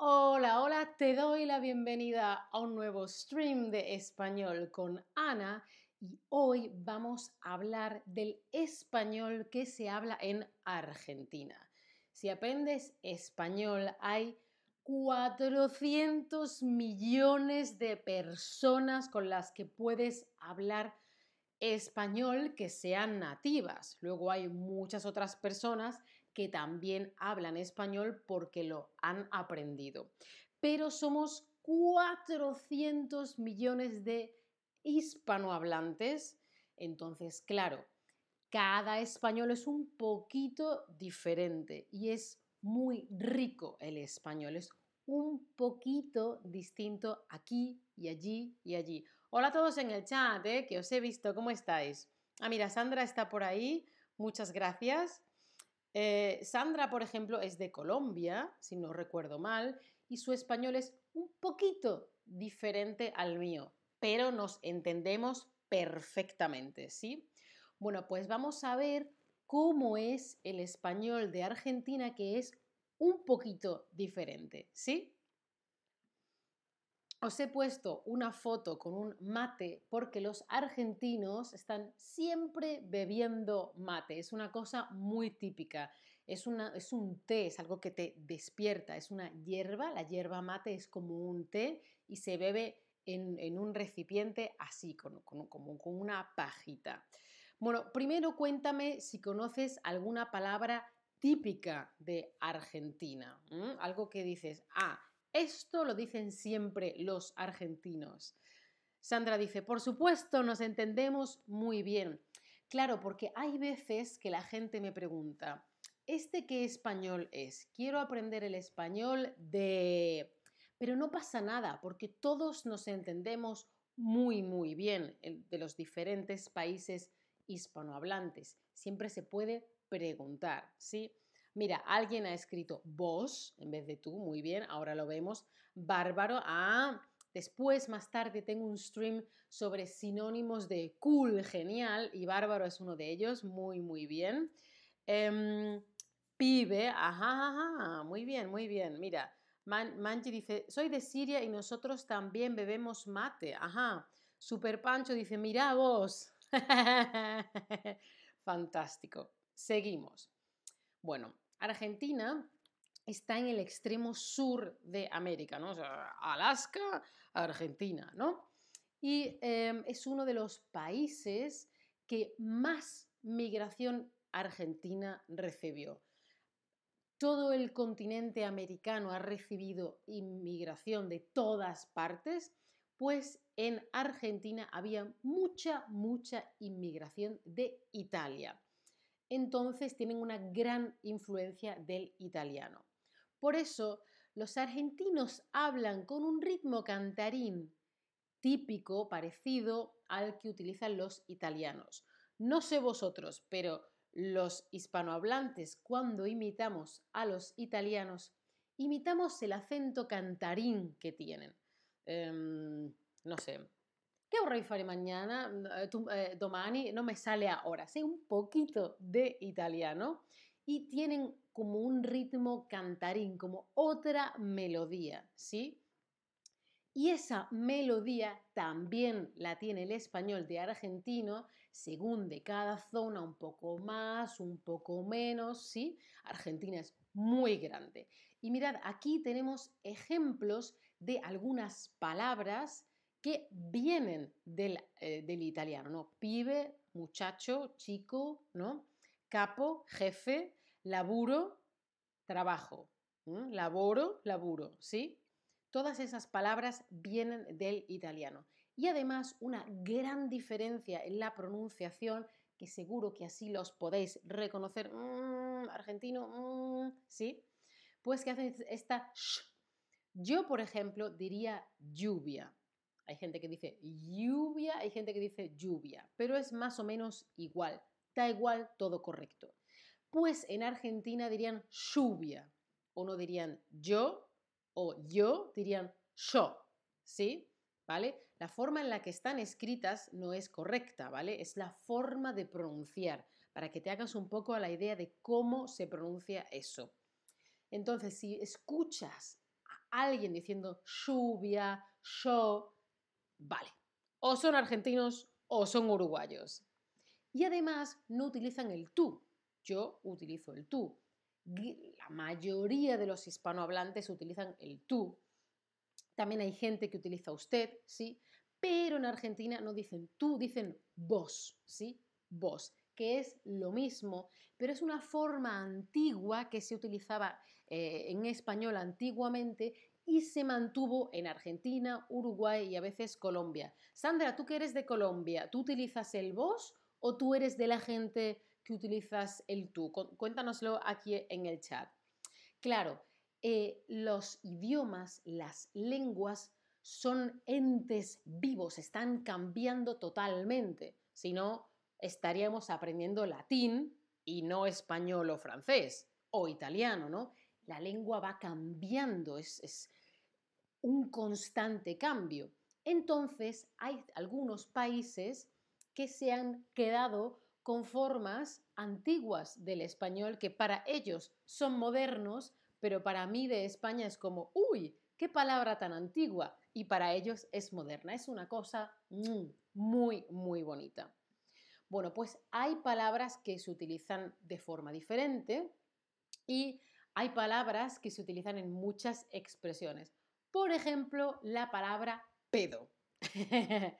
Hola, hola, te doy la bienvenida a un nuevo stream de español con Ana y hoy vamos a hablar del español que se habla en Argentina. Si aprendes español hay 400 millones de personas con las que puedes hablar español que sean nativas. Luego hay muchas otras personas que también hablan español porque lo han aprendido. Pero somos 400 millones de hispanohablantes. Entonces, claro, cada español es un poquito diferente y es muy rico el español. Es un poquito distinto aquí y allí y allí. Hola a todos en el chat, ¿eh? que os he visto. ¿Cómo estáis? Ah, mira, Sandra está por ahí. Muchas gracias. Eh, Sandra, por ejemplo, es de Colombia, si no recuerdo mal, y su español es un poquito diferente al mío, pero nos entendemos perfectamente, ¿sí? Bueno, pues vamos a ver cómo es el español de Argentina, que es un poquito diferente, ¿sí? Os he puesto una foto con un mate porque los argentinos están siempre bebiendo mate. Es una cosa muy típica. Es, es un té, es algo que te despierta. Es una hierba. La hierba mate es como un té y se bebe en, un recipiente así, con, como con una pajita. Bueno, primero cuéntame si conoces alguna palabra típica de Argentina. Algo que dices, ah, esto lo dicen siempre los argentinos. Sandra dice, por supuesto, nos entendemos muy bien. Claro, porque hay veces que la gente me pregunta, ¿este qué español es? Quiero aprender el español de... Pero no pasa nada, porque todos nos entendemos muy, muy bien de los diferentes países hispanohablantes. Siempre se puede preguntar, ¿sí? Mira, alguien ha escrito vos en vez de tú, muy bien, ahora lo vemos. Bárbaro, ah, después más tarde tengo un stream sobre sinónimos de cool, genial, y bárbaro es uno de ellos, muy, muy bien. Em, pibe, ajá, ajá, muy bien, muy bien. Mira, Manchi dice, soy de Siria y nosotros también bebemos mate, ajá. Super Pancho dice, mira vos. Fantástico. Seguimos. Bueno, Argentina está en el extremo sur de América, ¿no? Alaska, Argentina, ¿no? Y em, es uno de los países que más migración argentina recibió. Todo el continente americano ha recibido inmigración de todas partes, pues en Argentina había mucha, mucha inmigración de Italia entonces tienen una gran influencia del italiano. Por eso, los argentinos hablan con un ritmo cantarín típico, parecido al que utilizan los italianos. No sé vosotros, pero los hispanohablantes, cuando imitamos a los italianos, imitamos el acento cantarín que tienen. Em, no sé, ¿Qué vorrei fare mañana? Eh, eh, domani no me sale ahora. Sé un poquito de italiano y tienen como un ritmo cantarín, como otra melodía, ¿sí? Y esa melodía también la tiene el español de argentino, según de cada zona, un poco más, un poco menos, ¿sí? Argentina es muy grande. Y mirad, aquí tenemos ejemplos de algunas palabras que vienen eh, del, italiano, ¿no? Pibe, muchacho, chico, ¿no? Capo, jefe, laburo, trabajo. Laboro, laburo, ¿sí? Todas esas palabras vienen del italiano. Y además una gran diferencia en la pronunciación, que seguro que así los podéis reconocer, mm, argentino, mm, ¿sí? Pues que hacen esta sh. Yo, por ejemplo, diría lluvia. Hay gente que dice lluvia, hay gente que dice lluvia, pero es más o menos igual. Da igual, todo correcto. Pues en Argentina dirían lluvia, o no dirían yo, o yo, dirían yo, ¿sí? ¿Vale? La forma en la que están escritas no es correcta, ¿vale? Es la forma de pronunciar, para que te hagas un poco a la idea de cómo se pronuncia eso. Entonces, si escuchas alguien diciendo lluvia, yo, vale. O son argentinos o son uruguayos. Y además no utilizan el tú. Yo utilizo el tú. La mayoría de los hispanohablantes utilizan el tú. También hay gente que utiliza usted, ¿sí? Pero en Argentina no dicen tú, dicen vos, ¿sí? Vos, que es lo mismo, pero es una forma antigua que se utilizaba eh, en español antiguamente y se mantuvo en Argentina, Uruguay y a veces Colombia. Sandra, tú que eres de Colombia, ¿tú utilizas el vos o tú eres de la gente que utilizas el tú? Cuéntanoslo aquí en el chat. Claro, eh, los idiomas, las lenguas son entes vivos, están cambiando totalmente. Si no, estaríamos aprendiendo latín y no español o francés o italiano, ¿no? La lengua va cambiando, es, es un constante cambio. Entonces, hay algunos países que se han quedado con formas antiguas del español que para ellos son modernos, pero para mí de España es como, uy, qué palabra tan antigua, y para ellos es moderna. Es una cosa muy, muy bonita. Bueno, pues hay palabras que se utilizan de forma diferente y hay palabras que se utilizan en muchas expresiones. Por ejemplo, la palabra pedo.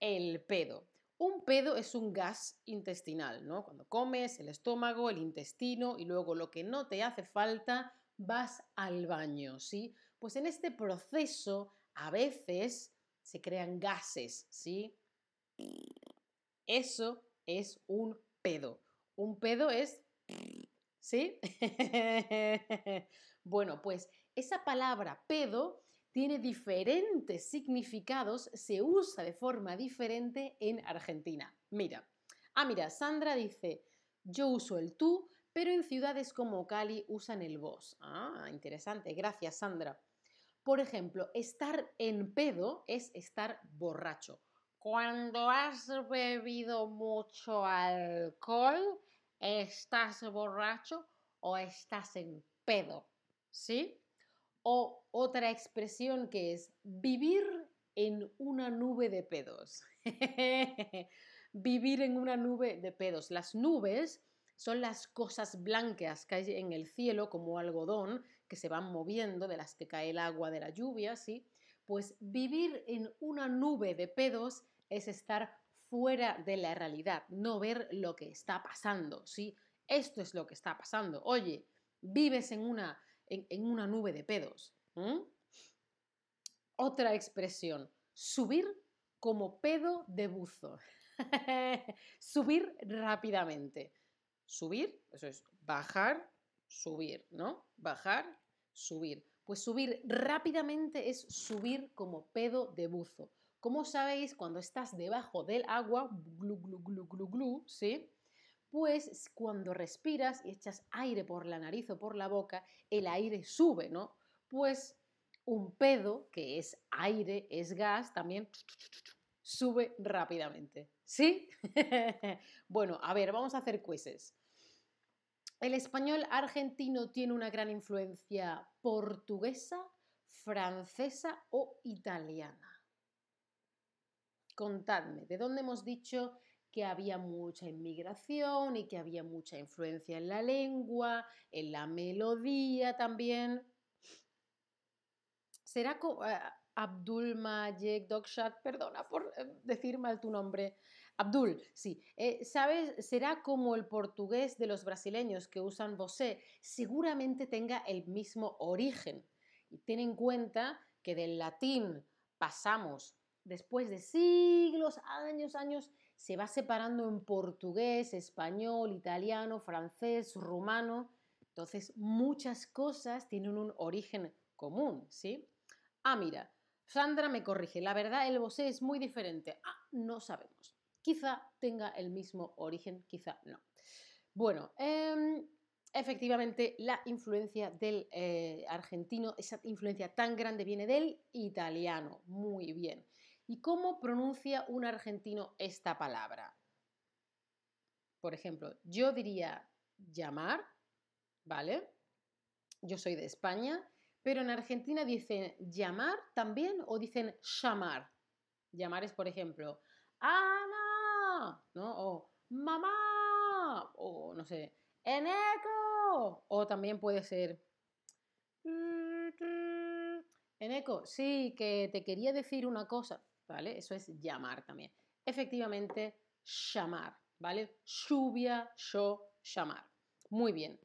el pedo. Un pedo es un gas intestinal, ¿no? Cuando comes, el estómago, el intestino y luego lo que no te hace falta, vas al baño, ¿sí? Pues en este proceso a veces se crean gases, ¿sí? Eso es un pedo. Un pedo es... ¿Sí? bueno, pues esa palabra pedo tiene diferentes significados, se usa de forma diferente en Argentina. Mira, ah, mira, Sandra dice, yo uso el tú, pero en ciudades como Cali usan el vos. Ah, interesante, gracias Sandra. Por ejemplo, estar en pedo es estar borracho. Cuando has bebido mucho alcohol, ¿estás borracho o estás en pedo? ¿Sí? O otra expresión que es vivir en una nube de pedos. vivir en una nube de pedos. Las nubes son las cosas blancas que hay en el cielo como algodón que se van moviendo, de las que cae el agua de la lluvia, ¿sí? Pues vivir en una nube de pedos es estar fuera de la realidad, no ver lo que está pasando, ¿sí? Esto es lo que está pasando. Oye, vives en una en, una nube de pedos. Otra expresión, subir como pedo de buzo. subir rápidamente. Subir, eso es bajar, subir, ¿no? Bajar, subir. Pues subir rápidamente es subir como pedo de buzo. Como sabéis, cuando estás debajo del agua, glu, glu, glu, glu, glu, ¿sí? Pues cuando respiras y echas aire por la nariz o por la boca, el aire sube, ¿no? Pues un pedo, que es aire, es gas, también sube rápidamente. ¿Sí? bueno, a ver, vamos a hacer quizzes. El español argentino tiene una gran influencia portuguesa, francesa o italiana. Contadme, ¿de dónde hemos dicho que había mucha inmigración y que había mucha influencia en la lengua, en la melodía también. ¿Será uh, Abdul Majek Dogshat? Perdona por eh, decir mal tu nombre. Abdul, sí. Eh, ¿Sabes? Será como el portugués de los brasileños que usan vosé. Seguramente tenga el mismo origen. Y ten en cuenta que del latín pasamos después de siglos, años, años, se va separando en portugués, español, italiano, francés, rumano. Entonces, muchas cosas tienen un origen común, ¿sí? Ah, mira, Sandra me corrige. La verdad, el bosé es muy diferente. Ah, no sabemos. Quizá tenga el mismo origen, quizá no. Bueno, em, efectivamente, la influencia del eh, argentino, esa influencia tan grande viene del italiano. Muy bien. ¿Y cómo pronuncia un argentino esta palabra? Por ejemplo, yo diría llamar, ¿vale? Yo soy de España, Pero en Argentina dicen llamar también o dicen llamar. Llamar es, por ejemplo, Ana, ¿no? O mamá, o no sé, Eneco. O también puede ser Eneco, sí, que te quería decir una cosa, ¿vale? Eso es llamar también. Efectivamente, llamar, ¿vale? Lluvia, yo, llamar. Muy bien.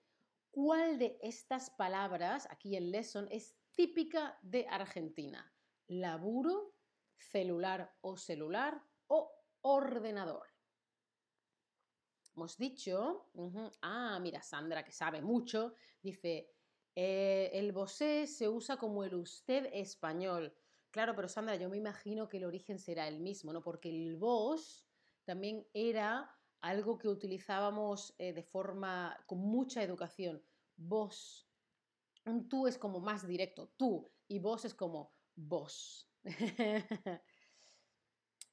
¿Cuál de estas palabras aquí en Lesson es típica de Argentina? Laburo, celular o celular o ordenador. Hemos dicho, ah, mira, Sandra que sabe mucho, dice, eh, el vosé se usa como el usted español. Claro, pero Sandra, yo me imagino que el origen será el mismo, ¿no? Porque el vos también era algo que utilizábamos eh, de forma, con mucha educación. Vos. Un tú es como más directo, tú, y vos es como vos.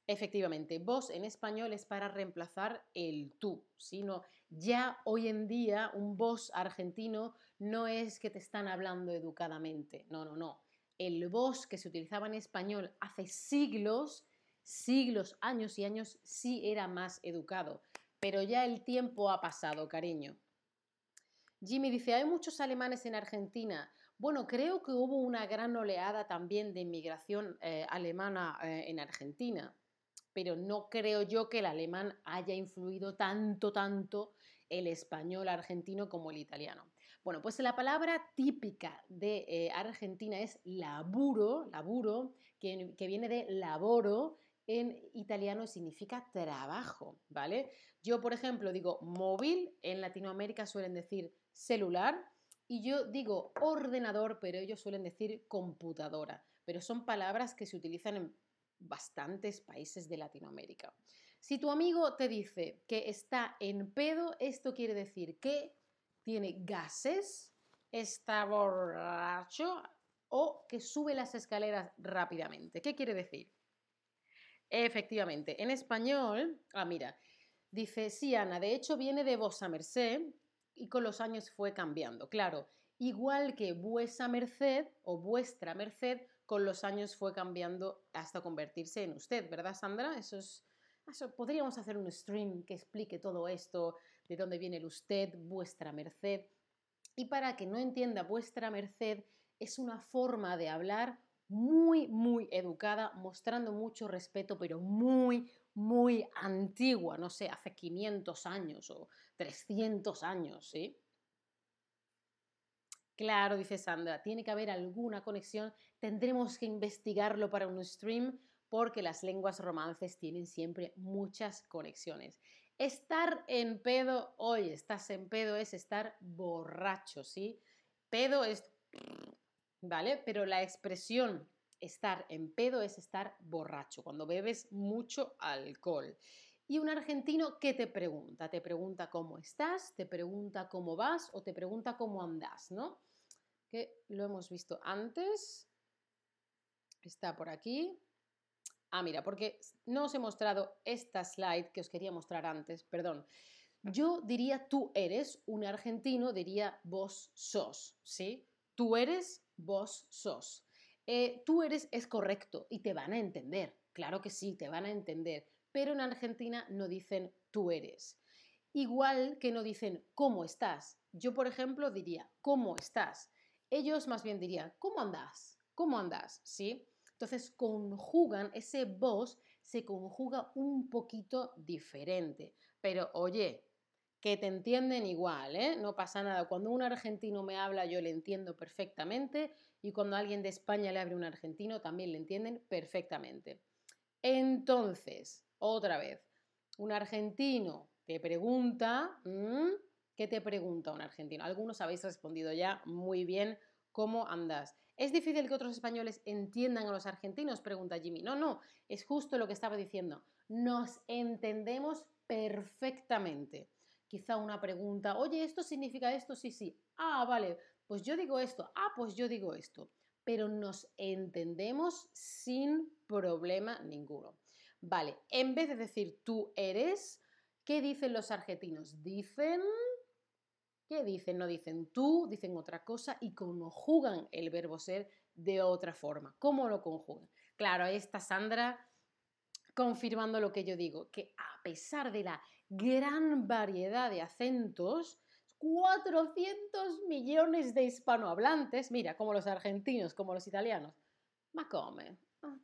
Efectivamente, vos en español es para reemplazar el tú, sino ya hoy en día un vos argentino no es que te están hablando educadamente, no, no, no. El vos que se utilizaba en español hace siglos, siglos, años y años, sí era más educado, pero ya el tiempo ha pasado, cariño. Jimmy dice, hay muchos alemanes en Argentina. Bueno, creo que hubo una gran oleada también de inmigración eh, alemana eh, en Argentina pero no creo yo que el alemán haya influido tanto, tanto el español argentino como el italiano. Bueno, pues la palabra típica de eh, Argentina es laburo, laburo, que, que viene de laboro, en italiano significa trabajo, ¿vale? Yo, por ejemplo, digo móvil, en Latinoamérica suelen decir celular, y yo digo ordenador, pero ellos suelen decir computadora. Pero son palabras que se utilizan en bastantes países de Latinoamérica. Si tu amigo te dice que está en pedo, esto quiere decir que tiene gases, está borracho o que sube las escaleras rápidamente. ¿Qué quiere decir? Efectivamente, en español, ah, mira, dice, sí, Ana, de hecho viene de vosa merced y con los años fue cambiando. Claro, igual que vuesa merced o vuestra merced con los años fue cambiando hasta convertirse en usted, ¿verdad, Sandra? Eso es, podríamos hacer un stream que explique todo esto, de dónde viene el usted, vuestra merced. Y para que no entienda vuestra merced, es una forma de hablar muy, muy educada, mostrando mucho respeto, pero muy, muy antigua, no sé, hace 500 años o 300 años, ¿sí? Claro, dice Sandra, tiene que haber alguna conexión, tendremos que investigarlo para un stream porque las lenguas romances tienen siempre muchas conexiones. Estar en pedo, hoy estás en pedo es estar borracho, ¿sí? Pedo es, ¿vale? Pero la expresión estar en pedo es estar borracho, cuando bebes mucho alcohol. Y un argentino, ¿qué te pregunta? Te pregunta cómo estás, te pregunta cómo vas o te pregunta cómo andas, ¿no? Que lo hemos visto antes. Está por aquí. Ah, mira, porque no os he mostrado esta slide que os quería mostrar antes, perdón. Yo diría tú eres, un argentino diría vos sos, ¿sí? Tú eres, vos sos. Eh, tú eres es correcto y te van a entender, claro que sí, te van a entender pero en Argentina no dicen tú eres. Igual que no dicen cómo estás. Yo, por ejemplo, diría cómo estás. Ellos más bien dirían cómo andas, cómo andas, ¿sí? Entonces conjugan, ese vos se conjuga un poquito diferente. Pero oye, que te entienden igual, ¿eh? No pasa nada. Cuando un argentino me habla, yo le entiendo perfectamente. Y cuando alguien de España le abre un argentino, también le entienden perfectamente. Entonces, otra vez, un argentino te pregunta, ¿qué te pregunta un argentino? Algunos habéis respondido ya muy bien cómo andas. ¿Es difícil que otros españoles entiendan a los argentinos? Pregunta Jimmy. No, no, es justo lo que estaba diciendo. Nos entendemos perfectamente. Quizá una pregunta, oye, ¿esto significa esto? Sí, sí. Ah, vale, pues yo digo esto. Ah, pues yo digo esto. Pero nos entendemos sin problema ninguno. Vale, en vez de decir tú eres, ¿qué dicen los argentinos? Dicen... ¿Qué dicen? No dicen tú, dicen otra cosa y conjugan el verbo ser de otra forma. ¿Cómo lo conjugan? Claro, ahí está Sandra confirmando lo que yo digo, que a pesar de la gran variedad de acentos, 400 millones de hispanohablantes, mira, como los argentinos, como los italianos, ma come. Ah.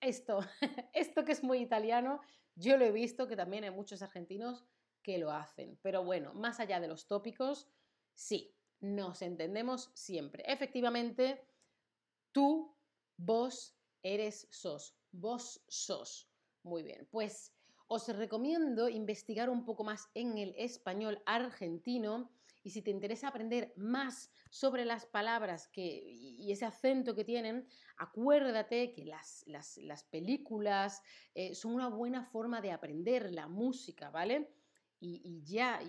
Esto, esto que es muy italiano, yo lo he visto que también hay muchos argentinos que lo hacen. Pero bueno, más allá de los tópicos, sí, nos entendemos siempre. Efectivamente, tú, vos, eres, sos. Vos sos. Muy bien, pues os recomiendo investigar un poco más en el español argentino y si te interesa aprender más sobre las palabras que, y ese acento que tienen, acuérdate que las, las, películas eh, son una buena forma de aprender la música, ¿vale? Y, ya,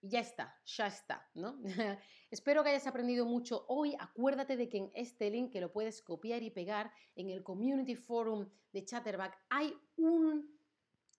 ya está, ya está, ¿no? Espero que hayas aprendido mucho hoy. Acuérdate de que en este link que lo puedes copiar y pegar en el Community Forum de Chatterback hay un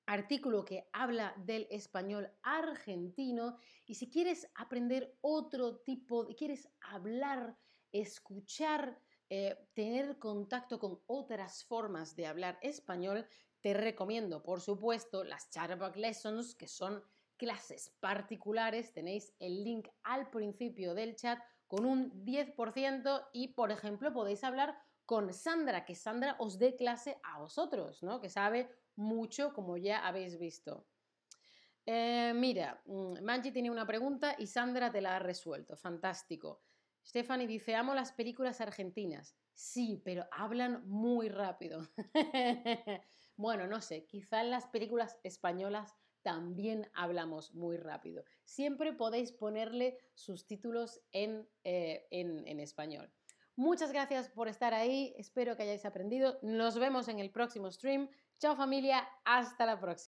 artículo que habla del español argentino y si quieres aprender otro tipo, quieres hablar, escuchar, eh, tener contacto con otras formas de hablar español, te recomiendo, por supuesto, las Chatterback Lessons, que son clases particulares. Tenéis el link al principio del chat con un 10% y, por ejemplo, podéis hablar con Sandra, que Sandra os dé clase a vosotros, ¿no? Que sabe mucho, como ya habéis visto. Eh, mira, mm, Manji tiene una pregunta y Sandra te la ha resuelto. Fantástico. Stephanie dice, amo las películas argentinas. Sí, pero hablan muy rápido. bueno, no sé, quizá en las películas españolas también hablamos muy rápido. Siempre podéis ponerle sus títulos en, eh, en, en español. Muchas gracias por estar ahí, espero que hayáis aprendido. Nos vemos en el próximo stream. Chao familia, hasta la próxima.